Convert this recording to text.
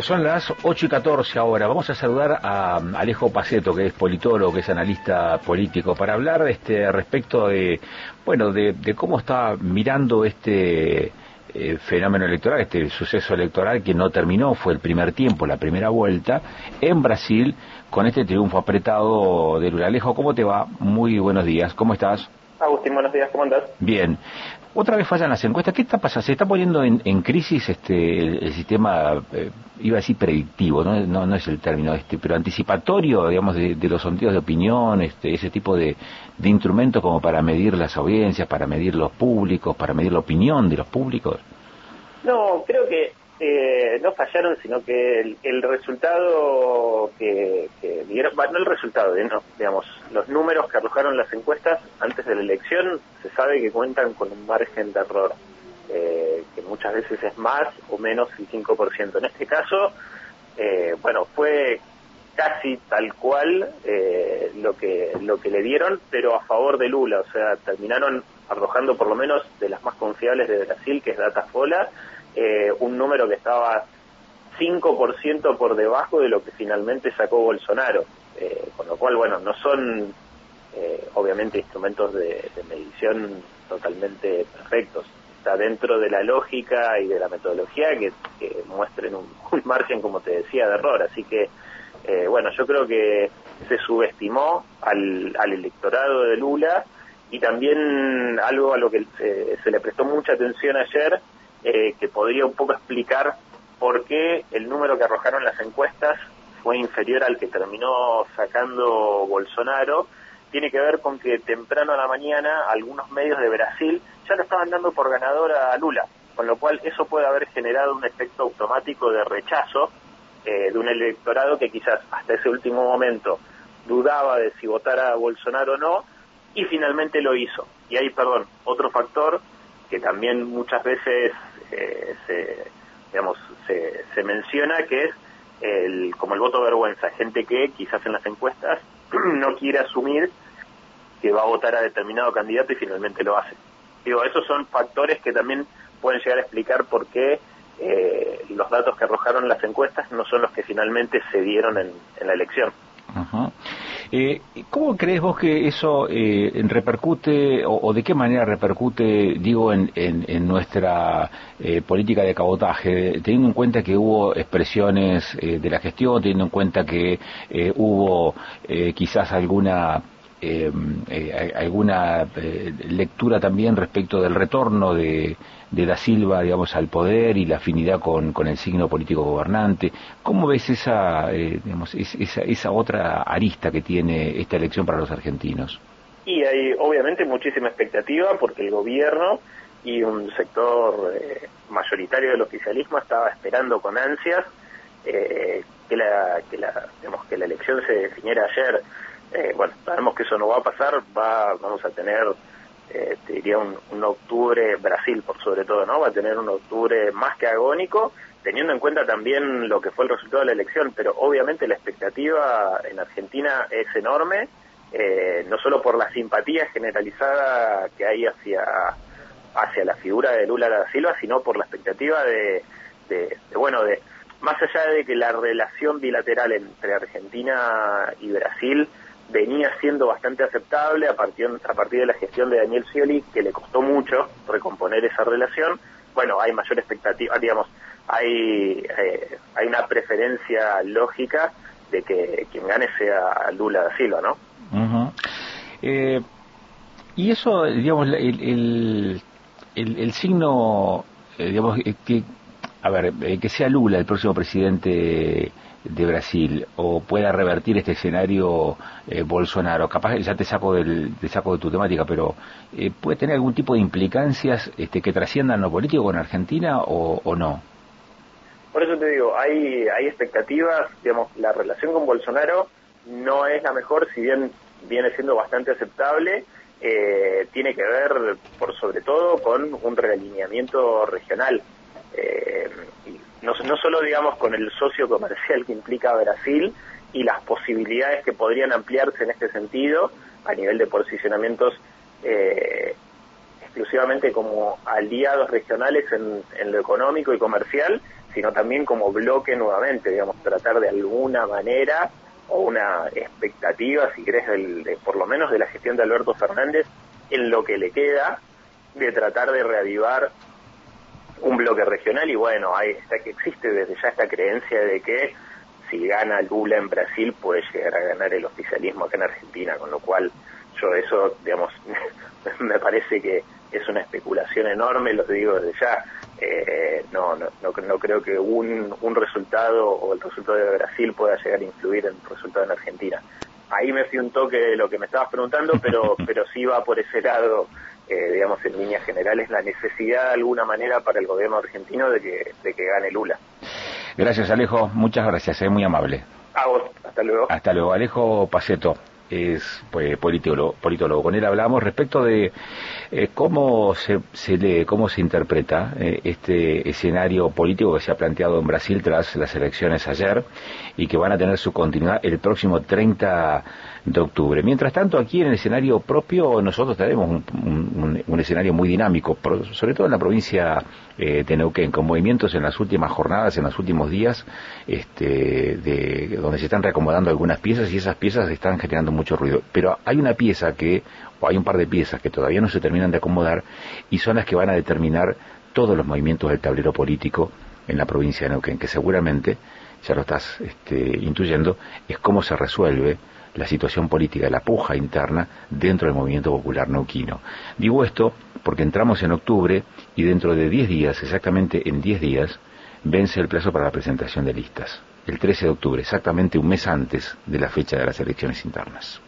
Son las 8 y 14 ahora. Vamos a saludar a Alejo Paceto, que es politólogo, que es analista político, para hablar este, respecto de, bueno, de, cómo está mirando este eh, fenómeno electoral, este suceso electoral que no terminó, fue el primer tiempo, la primera vuelta, en Brasil, con este triunfo apretado de Lula. Alejo, ¿cómo te va? Muy buenos días. ¿Cómo estás? Agustín, buenos días, ¿cómo andas? Bien. Otra vez fallan las encuestas. ¿Qué está pasando? Se está poniendo en, crisis este el, sistema, eh, iba a decir predictivo, ¿no? ¿no? es el término, este, pero anticipatorio, digamos, de, los sondeos de opinión, este, ese tipo de, de instrumentos como para medir las audiencias, para medir los públicos, para medir la opinión de los públicos. No, creo que eh, no fallaron, sino que el, resultado que, dieron, no el resultado, digamos, los números que arrojaron las encuestas antes de la elección, se sabe que cuentan con un margen de error, eh, que muchas veces es más o menos el 5%. En este caso, eh, bueno, fue casi tal cual lo que lo que le dieron, pero a favor de Lula, o sea, terminaron arrojando por lo menos de las más confiables de Brasil, que es Datafola, eh, un número que estaba 5% por debajo de lo que finalmente sacó Bolsonaro. Eh, con lo cual, bueno, no son eh, obviamente instrumentos de, medición totalmente perfectos. Está dentro de la lógica y de la metodología que, muestren un, margen, como te decía, de error. Así que, bueno, yo creo que se subestimó al, electorado de Lula y también algo a lo que se le prestó mucha atención ayer eh, que podría un poco explicar por qué el número que arrojaron las encuestas fue inferior al que terminó sacando Bolsonaro, tiene que ver con que temprano a la mañana algunos medios de Brasil ya lo estaban dando por ganador a Lula, con lo cual eso puede haber generado un efecto automático de rechazo eh, de un electorado que quizás hasta ese último momento dudaba de si votara a Bolsonaro o no, y finalmente lo hizo. Y ahí, perdón, otro factor también muchas veces eh, se, digamos, se, se menciona que es el, como el voto vergüenza, gente que quizás en las encuestas no quiere asumir que va a votar a determinado candidato y finalmente lo hace. Digo, esos son factores que también pueden llegar a explicar por qué eh, los datos que arrojaron las encuestas no son los que finalmente se dieron en, en la elección. Eh, ¿Cómo crees vos que eso eh, repercute o, de qué manera repercute, digo, en, nuestra eh, política de cabotaje, teniendo en cuenta que hubo expresiones eh, de la gestión, teniendo en cuenta que hubo quizás alguna eh, eh, alguna eh, lectura también respecto del retorno de, de, Da Silva, digamos, al poder y la afinidad con, con el signo político gobernante. ¿Cómo ves esa, digamos, esa, esa otra arista que tiene esta elección para los argentinos? Y hay obviamente muchísima expectativa porque el gobierno y un sector mayoritario del oficialismo estaba esperando con ansias que la que la digamos, que la elección se definiera ayer eh, bueno, sabemos que eso no va a pasar, va, vamos a tener, eh, te diría, un, octubre, Brasil por sobre todo, ¿no? Va a tener un octubre más que agónico, teniendo en cuenta también lo que fue el resultado de la elección, pero obviamente la expectativa en Argentina es enorme, eh, no solo por la simpatía generalizada que hay hacia, hacia la figura de Lula da Silva, sino por la expectativa de, de bueno, de más allá de que la relación bilateral entre Argentina y Brasil venía siendo bastante aceptable a partir, a partir de la gestión de Daniel Scioli, que le costó mucho recomponer esa relación. Bueno, hay mayor expectativa, digamos, hay, eh, hay una preferencia lógica de que quien gane sea Lula da Silva, ¿no? Eh, y eso, digamos, el, el, el, signo, eh, digamos, que, a ver, que sea Lula el próximo presidente de Brasil o pueda revertir este escenario eh, Bolsonaro, capaz ya te saco del te saco de tu temática, pero eh, puede tener algún tipo de implicancias este, que trasciendan lo político con Argentina o, no. Por eso te digo, hay hay expectativas, digamos, la relación con Bolsonaro no es la mejor, si bien viene siendo bastante aceptable. Eh, tiene que ver, por sobre todo, con un realineamiento regional. Eh, no, no solo digamos con el socio comercial que implica Brasil y las posibilidades que podrían ampliarse en este sentido a nivel de posicionamientos eh, exclusivamente como aliados regionales en, lo económico y comercial, sino también como bloque nuevamente, digamos, tratar de alguna manera o una expectativa, si querés, de, por lo menos de la gestión de Alberto Fernández en lo que le queda de tratar de reavivar un bloque regional y bueno, ahí está que existe desde ya esta creencia de que si gana Lula en Brasil puede llegar a ganar el oficialismo acá en Argentina, con lo cual yo eso, digamos, me parece que es una especulación enorme, lo digo desde ya. Eh, no, no, no, creo que un, un resultado o el resultado de Brasil pueda llegar a influir en el resultado en Argentina. Ahí me fui un toque de lo que me estabas preguntando, pero, pero sí va por ese lado, eh, digamos, en líneas generales, la necesidad de alguna manera para el gobierno argentino de que, de que gane Lula. Gracias, Alejo. Muchas gracias. Es muy amable. A vos. Hasta luego. Hasta luego. Alejo Paceto es pues, politólogo, politólogo. Con él hablamos respecto de eh, cómo se, lee, cómo se interpreta eh, este escenario político que se ha planteado en Brasil tras las elecciones ayer y que van a tener su continuidad el próximo 30 de octubre. Mientras tanto, aquí en el escenario propio nosotros tenemos un, escenario muy dinámico, sobre todo en la provincia eh, de Neuquén, con movimientos en las últimas jornadas, en los últimos días, este, de, donde se están reacomodando algunas piezas y esas piezas están generando mucho ruido. Pero hay una pieza que, o hay un par de piezas que todavía no se terminan de acomodar y son las que van a determinar todos los movimientos del tablero político en la provincia de Neuquén, que seguramente, ya lo estás este, intuyendo, es cómo se resuelve la situación política, la puja interna dentro del movimiento popular neuquino. Digo esto porque entramos en octubre y dentro de 10 días, exactamente en 10 días, vence el plazo para la presentación de listas. El 13 de octubre, exactamente un mes antes de la fecha de las elecciones internas.